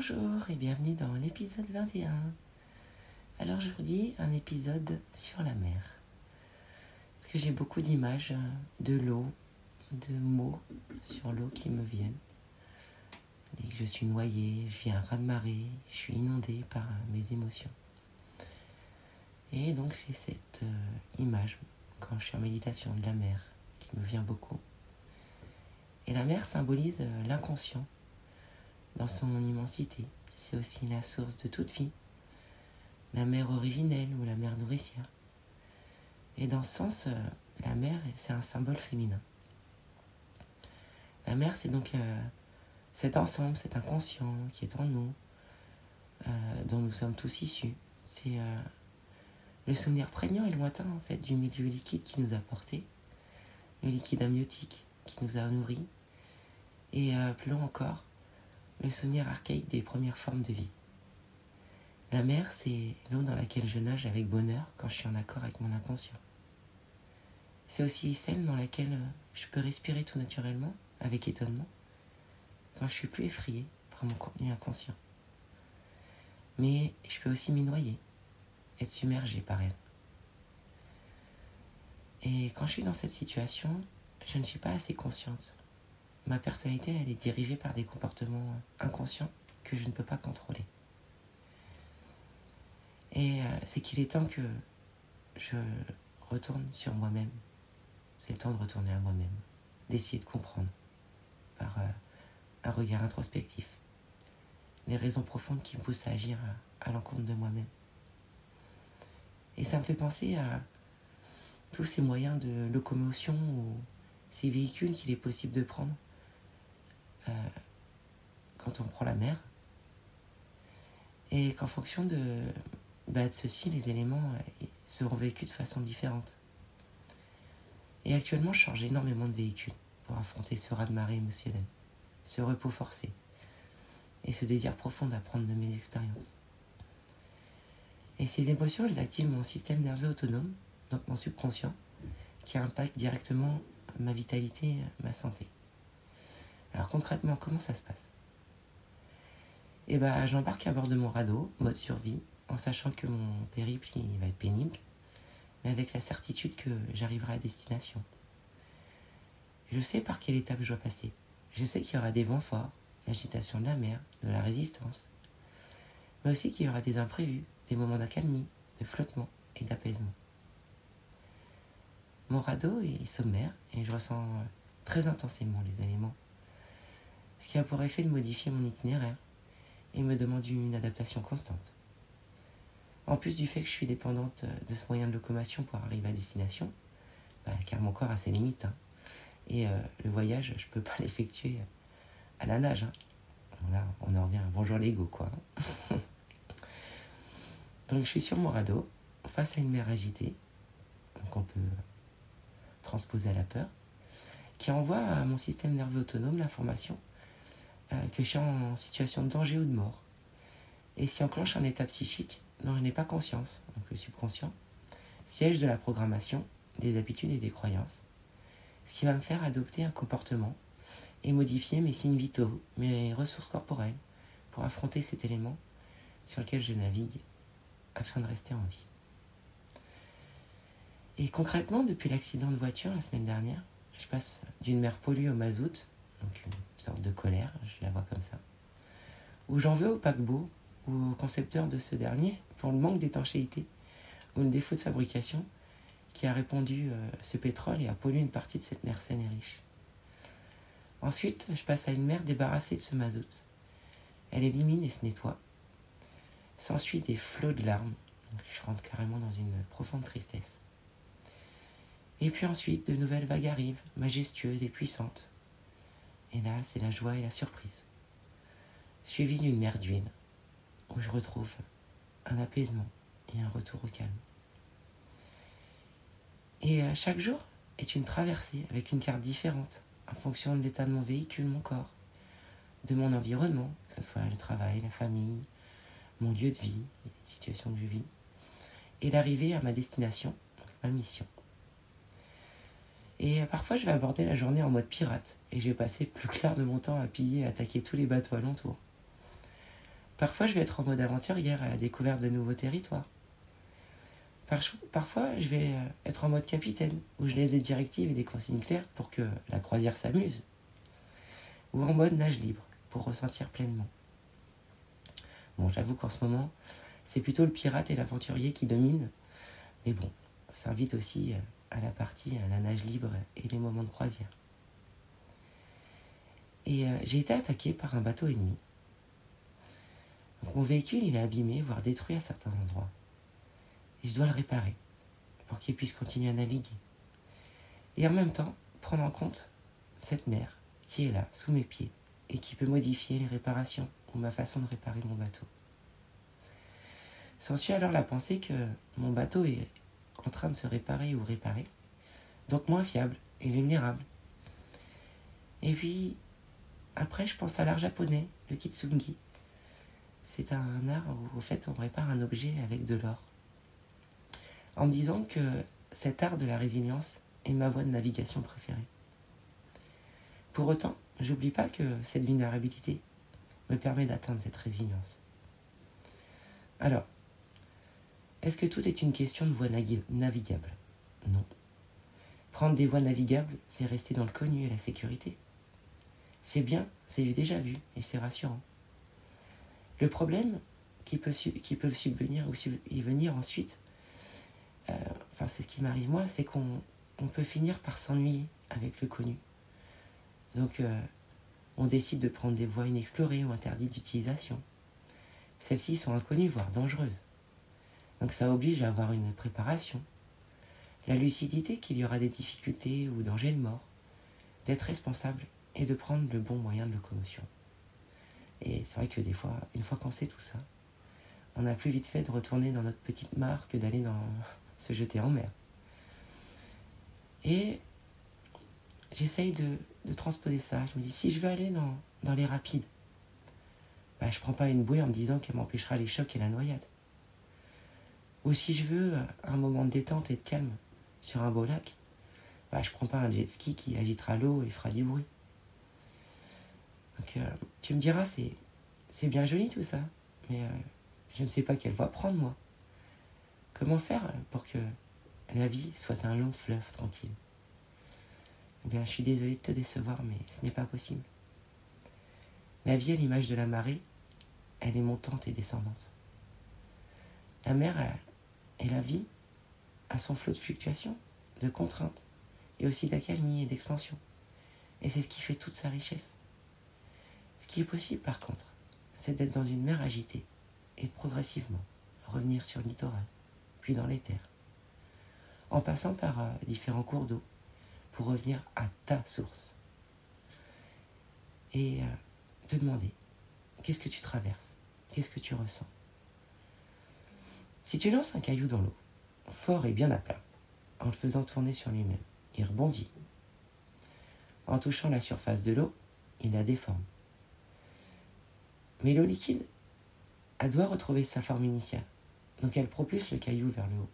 Bonjour et bienvenue dans l'épisode 21. Alors je vous dis un épisode sur la mer. Parce que j'ai beaucoup d'images de l'eau, de mots sur l'eau qui me viennent. Je suis noyée, je vis un raz-de-marée, je suis inondée par mes émotions. Et donc j'ai cette euh, image quand je suis en méditation de la mer qui me vient beaucoup. Et la mer symbolise euh, l'inconscient dans son immensité. C'est aussi la source de toute vie, la mer originelle ou la mer nourricière. Et dans ce sens, euh, la mer, c'est un symbole féminin. La mer, c'est donc euh, cet ensemble, cet inconscient qui est en nous, euh, dont nous sommes tous issus. C'est le souvenir prégnant et lointain, en fait, du milieu liquide qui nous a porté, le liquide amniotique qui nous a nourris, et plus loin encore, le souvenir archaïque des premières formes de vie. La mer, c'est l'eau dans laquelle je nage avec bonheur quand je suis en accord avec mon inconscient. C'est aussi celle dans laquelle je peux respirer tout naturellement, avec étonnement, quand je suis plus effrayé par mon contenu inconscient. Mais je peux aussi m'y noyer, être submergé par elle. Et quand je suis dans cette situation, je ne suis pas assez consciente ma personnalité, elle est dirigée par des comportements inconscients que je ne peux pas contrôler. Et euh, c'est qu'il est temps que je retourne sur moi-même. C'est le temps de retourner à moi-même, d'essayer de comprendre par euh, un regard introspectif les raisons profondes qui me poussent à agir à, l'encontre de moi-même. Et ça me fait penser à tous ces moyens de locomotion ou ces véhicules qu'il est possible de prendre euh, quand on prend la mer. Et qu'en fonction de, bah, de ceci, les éléments euh, seront vécus de façon différente. Et actuellement, je change énormément de véhicules pour affronter ce raz-de-marée émotionnel, ce repos forcé et ce désir profond d'apprendre de mes expériences. Et ces émotions, elles activent mon système nerveux autonome, donc mon subconscient, qui impacte directement ma vitalité, ma santé. Alors concrètement, comment ça se passe? Eh bien, j'embarque à bord de mon radeau, mode survie, en sachant que mon périple va être pénible, mais avec la certitude que j'arriverai à destination. Je sais par quelle étape je dois passer. Je sais qu'il y aura des vents forts, l'agitation de la mer, de la résistance, mais aussi qu'il y aura des imprévus, des moments d'accalmie, de flottement et d'apaisement. Mon radeau est sommaire et je ressens très intensément les éléments ce qui a pour effet de modifier mon itinéraire et me demande une adaptation constante. En plus du fait que je suis dépendante de ce moyen de locomotion pour arriver à destination, bah, car mon corps a ses limites, hein. et euh, le voyage, je ne peux pas l'effectuer à la nage. Hein. Là, on en revient, bonjour l'ego, quoi. donc je suis sur mon radeau, face à une mer agitée, qu'on peut transposer à la peur, qui envoie à mon système nerveux autonome l'information euh, que je suis en situation de danger ou de mort. Et s'y enclenche un état psychique dont je n'ai pas conscience, donc le subconscient, siège de la programmation, des habitudes et des croyances, ce qui va me faire adopter un comportement et modifier mes signes vitaux, mes ressources corporelles, pour affronter cet élément sur lequel je navigue afin de rester en vie. Et concrètement, depuis l'accident de voiture la semaine dernière, je passe d'une mer polluée au mazout, donc une sorte de colère, je la vois comme ça, où j'en veux au paquebot ou au concepteur de ce dernier pour le manque d'étanchéité ou le défaut de fabrication qui a répandu euh, ce pétrole et a pollué une partie de cette mer saine et riche. Ensuite, je passe à une mer débarrassée de ce mazout. Elle élimine et se nettoie. S'ensuit des flots de larmes. je rentre carrément dans une profonde tristesse. Et puis ensuite, de nouvelles vagues arrivent, majestueuses et puissantes. Et là, c'est la joie et la surprise. Suivie d'une mer d'huile, où je retrouve un apaisement et un retour au calme. Et euh, chaque jour est une traversée avec une carte différente en fonction de l'état de mon véhicule, mon corps, de mon environnement, que ce soit le travail, la famille, mon lieu de vie, les situations que je vis, et l'arrivée à ma destination, ma mission. Et parfois, je vais aborder la journée en mode pirate, et je vais passer plus clair de mon temps à piller et attaquer tous les bateaux alentours. Parfois, je vais être en mode aventurière à la découverte de nouveaux territoires. Parfois, je vais euh, être en mode capitaine, où je laisse des directives et des consignes claires pour que la croisière s'amuse. Ou en mode nage libre, pour ressentir pleinement. Bon, j'avoue qu'en ce moment, c'est plutôt le pirate et l'aventurier qui dominent. Mais bon, ça invite aussi euh, à la partie, à la nage libre et les moments de croisière. Et euh, j'ai été attaqué par un bateau ennemi. mon véhicule, il est abîmé, voire détruit à certains endroits et je dois le réparer pour qu'il puisse continuer à naviguer. Et en même temps, prendre en compte cette mer qui est là, sous mes pieds, et qui peut modifier les réparations ou ma façon de réparer mon bateau. S'ensuit alors la pensée que mon bateau est en train de se réparer ou réparer, donc moins fiable et vulnérable. Et puis, après, je pense à l'art japonais, le kitsungi. C'est un art où, au fait, on répare un objet avec de l'or en disant que cet art de la résilience est ma voie de navigation préférée. Pour autant, j'oublie pas que cette vulnérabilité me permet d'atteindre cette résilience. Alors, est-ce que tout est une question de voie navigable? Non. Prendre des voies navigables, c'est rester dans le connu et la sécurité. C'est bien, c'est déjà vu et c'est rassurant. Le problème qui peut, qui subvenir ou y venir ensuite, euh, enfin c'est ce qui m'arrive moi, c'est qu'on peut finir par s'ennuyer avec le connu. Donc euh, on décide de prendre des voies inexplorées ou interdites d'utilisation. Celles-ci sont inconnues, voire dangereuses. Donc ça oblige à avoir une préparation, la lucidité qu'il y aura des difficultés ou dangers de mort, d'être responsable et de prendre le bon moyen de locomotion. Et c'est vrai que des fois, une fois qu'on sait tout ça, on a plus vite fait de retourner dans notre petite mare que d'aller dans, se jeter en mer. Et j'essaye de, transposer ça. Je me dis, si je veux aller dans, les rapides, bah, je prends pas une bouée en me disant qu'elle m'empêchera les chocs et la noyade. Ou si je veux un moment de détente et de calme sur un beau lac, bah, je prends pas un jet ski qui agitera l'eau et fera du bruit. Donc, euh, tu me diras, c'est, c'est bien joli tout ça, mais euh, je ne sais pas quelle voie prendre moi. Comment faire pour que la vie soit un long fleuve tranquille? Eh bien, je suis désolé de te décevoir, mais ce n'est pas possible. La vie, à l'image de la marée, elle est montante et descendante. La mer et la vie a son flot de fluctuations, de contraintes, et aussi d'accalmie et d'expansion. Et c'est ce qui fait toute sa richesse. Ce qui est possible, par contre, c'est d'être dans une mer agitée et de progressivement revenir sur le littoral dans les terres, en passant par euh, différents cours d'eau pour revenir à ta source. Et euh, te demander, qu'est-ce que tu traverses? Qu'est-ce que tu ressens? Si tu lances un caillou dans l'eau, fort et bien à plat, en le faisant tourner sur lui-même, il rebondit. En touchant la surface de l'eau, il la déforme. Mais l'eau liquide, elle doit retrouver sa forme initiale. Donc elle propulse le caillou vers le haut.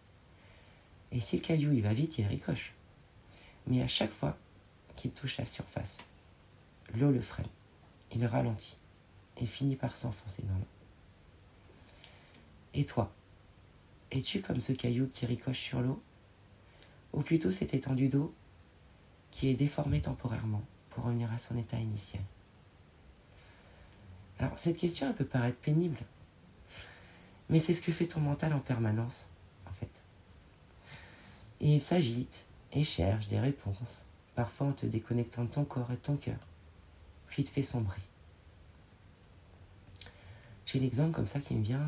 Et si le caillou il va vite, il ricoche. Mais à chaque fois qu'il touche la surface, l'eau le freine. Il ralentit et finit par s'enfoncer dans l'eau. Et toi, es-tu comme ce caillou qui ricoche sur l'eau? Ou plutôt cette étendue d'eau qui est déformée temporairement pour revenir à son état initial? Alors cette question, elle peut paraître pénible, mais c'est ce que fait ton mental en permanence, en fait. il s'agite et cherche des réponses, parfois en te déconnectant de ton corps et de ton cœur, puis il te fait sombrer. J'ai l'exemple comme ça qui me vient.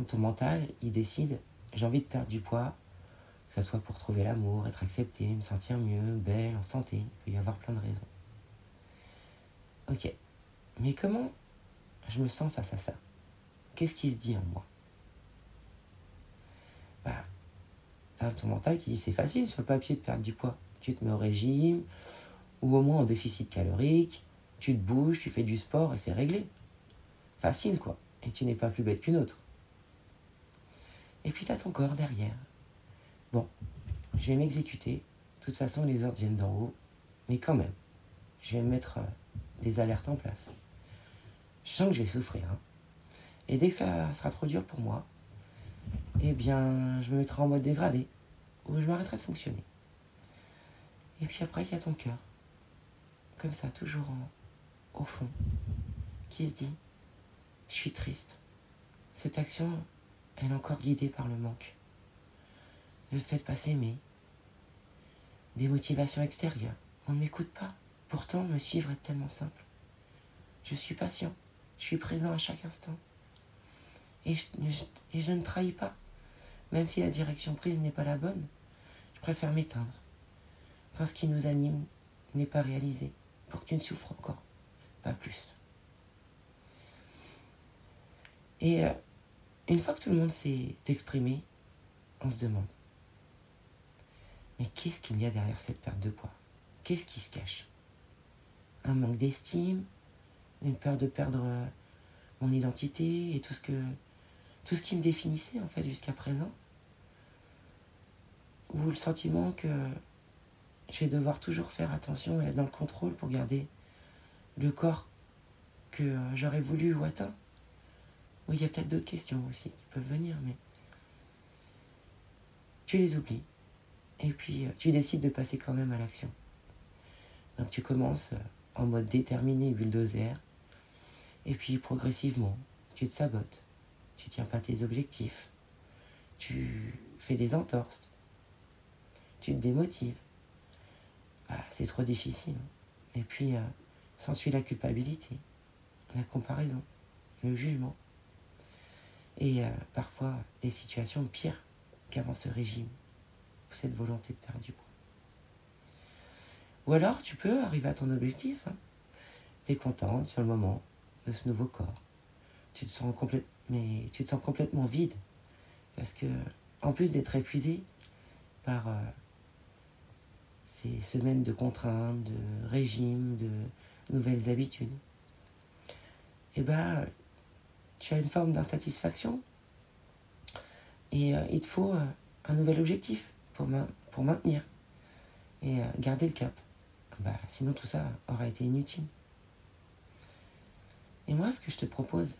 Ton mental, il décide, j'ai envie de perdre du poids, que ce soit pour trouver l'amour, être accepté, me sentir mieux, belle, en santé. Il peut y avoir plein de raisons. Ok. Mais comment je me sens face à ça? Qu'est-ce qui se dit en moi? Bah, t'as ton mental qui dit c'est facile sur le papier de perdre du poids. Tu te mets au régime, ou au moins en déficit calorique, tu te bouges, tu fais du sport et c'est réglé. Facile quoi. Et tu n'es pas plus bête qu'une autre. Et puis tu as ton corps derrière. Bon, je vais m'exécuter. De toute façon, les ordres viennent d'en haut. Mais quand même, je vais mettre euh, des alertes en place. Je sens que je vais souffrir. Hein. Et dès que ça sera trop dur pour moi, eh bien, je me mettrai en mode dégradé. Ou je m'arrêterai de fonctionner. Et puis après, il y a ton cœur. Comme ça, toujours au fond. Qui se dit, je suis triste. Cette action, elle encore guidée par le manque. Le fait de pas s'aimer. Des motivations extérieures. On ne m'écoute pas. Pourtant, me suivre est tellement simple. Je suis patient. Je suis présent à chaque instant. Et je, et je ne trahis pas. Même si la direction prise n'est pas la bonne, je préfère m'éteindre. Quand ce qui nous anime n'est pas réalisé, pour que tu ne souffres encore, pas plus. Et euh, une fois que tout le monde s'est exprimé, on se demande, mais qu'est-ce qu'il y a derrière cette perte de poids? Qu'est-ce qui se cache? Un manque d'estime Une peur de perdre euh, mon identité et tout ce tout ce qui me définissait en fait jusqu'à présent. Ou le sentiment que je vais devoir toujours faire attention et être dans le contrôle pour garder le corps que euh, j'aurais voulu ou atteint Oui, il y a peut-être d'autres questions aussi qui peuvent venir, mais tu les oublies. Et puis, euh, tu décides de passer quand même à l'action. Donc, tu commences euh, en mode déterminé, bulldozer. Et puis, progressivement, tu te sabotes. Tu tiens pas tes objectifs. Tu fais des entorses. Tu te démotives. Bah, c'est trop difficile. Et puis, s'ensuit la culpabilité, la comparaison, le jugement. Et parfois des situations pires qu'avant ce régime cette volonté de perdre du poids. Ou alors, tu peux arriver à ton objectif. Hein. Tu es contente sur le moment de ce nouveau corps. Tu te sens mais tu te sens complètement vide. Parce que, en plus d'être épuisé par euh, ces semaines de contraintes, de régime, de nouvelles habitudes, eh ben, tu as une forme d'insatisfaction. Et euh, il te faut euh, un nouvel objectif pour, pour maintenir et euh, garder le cap. Bah, sinon tout ça aurait été inutile. Et moi, ce que je te propose,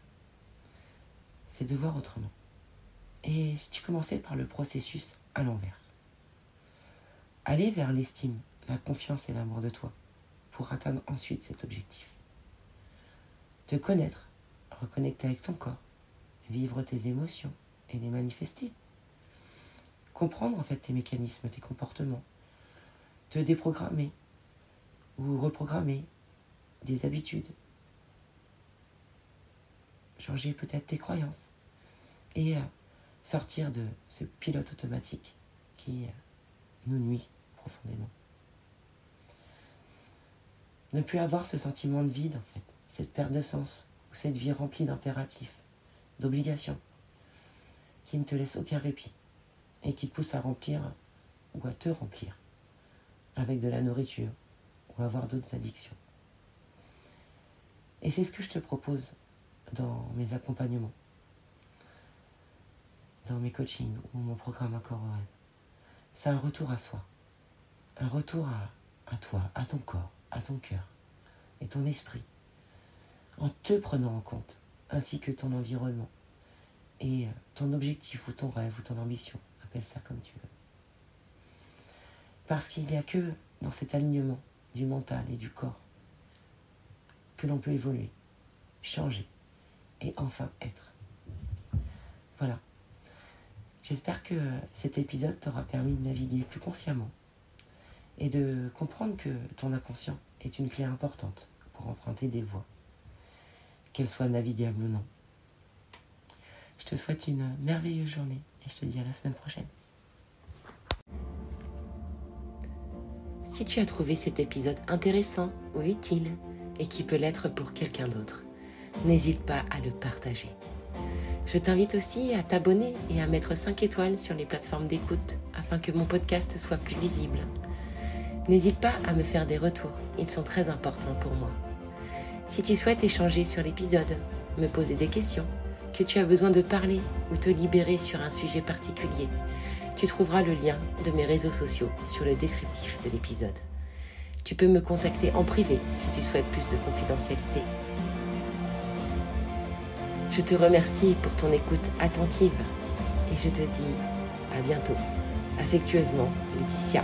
c'est de voir autrement. Et si tu commençais par le processus à l'envers. Aller vers l'estime, la confiance et l'amour de toi pour atteindre ensuite cet objectif. Te connaître, reconnecter avec ton corps, vivre tes émotions et les manifester. Comprendre en fait tes mécanismes, tes comportements, te déprogrammer ou reprogrammer des habitudes, changer peut-être tes croyances. Et euh, sortir de ce pilote automatique qui euh, nous nuit profondément. Ne plus avoir ce sentiment de vide en fait, cette perte de sens ou cette vie remplie d'impératifs, d'obligations qui ne te laisse aucun répit et qui te pousse à remplir ou à te remplir avec de la nourriture ou avoir d'autres addictions. Et c'est ce que je te propose dans mes accompagnements, dans mes coachings ou mon programme Accord au rêve. C'est un retour à soi, un retour à, à toi, à ton corps, à ton cœur et ton esprit, en te prenant en compte, ainsi que ton environnement et ton objectif ou ton rêve ou ton ambition appelle ça comme tu veux. Parce qu'il n'y a que dans cet alignement du mental et du corps que l'on peut évoluer, changer et enfin être. Voilà. J'espère que cet épisode t'aura permis de naviguer plus consciemment et de comprendre que ton inconscient est une clé importante pour emprunter des voies, qu'elles soient navigables ou non. Je te souhaite une merveilleuse journée et je te dis à la semaine prochaine. Si tu as trouvé cet épisode intéressant ou utile et qui peut l'être pour quelqu'un d'autre, n'hésite pas à le partager. Je t'invite aussi à t'abonner et à mettre 5 étoiles sur les plateformes d'écoute afin que mon podcast soit plus visible. N'hésite pas à me faire des retours, ils sont très importants pour moi. Si tu souhaites échanger sur l'épisode, me poser des questions, que tu as besoin de parler ou te libérer sur un sujet particulier, tu trouveras le lien de mes réseaux sociaux sur le descriptif de l'épisode. Tu peux me contacter en privé si tu souhaites plus de confidentialité. Je te remercie pour ton écoute attentive et je te dis à bientôt. Affectueusement, Laetitia.